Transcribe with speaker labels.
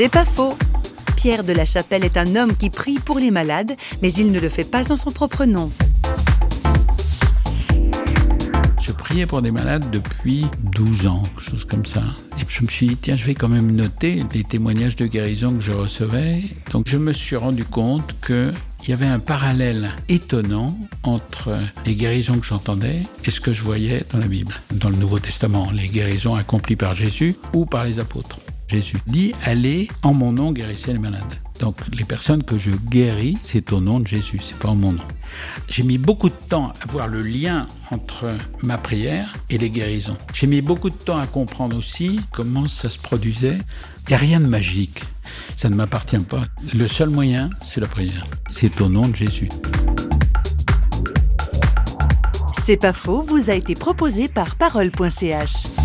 Speaker 1: C'est pas faux. Pierre de la Chapelle est un homme qui prie pour les malades, mais il ne le fait pas en son propre nom.
Speaker 2: Je priais pour des malades depuis 12 ans, quelque chose comme ça. Et je me suis dit, tiens, je vais quand même noter les témoignages de guérison que je recevais. Donc je me suis rendu compte qu'il y avait un parallèle étonnant entre les guérisons que j'entendais et ce que je voyais dans la Bible, dans le Nouveau Testament, les guérisons accomplies par Jésus ou par les apôtres. Jésus dit Allez en mon nom guérissez les malades. Donc les personnes que je guéris, c'est au nom de Jésus, c'est pas en mon nom. J'ai mis beaucoup de temps à voir le lien entre ma prière et les guérisons. J'ai mis beaucoup de temps à comprendre aussi comment ça se produisait. Il n'y a rien de magique. Ça ne m'appartient pas. Le seul moyen, c'est la prière. C'est au nom de Jésus.
Speaker 1: C'est pas faux, vous a été proposé par parole.ch.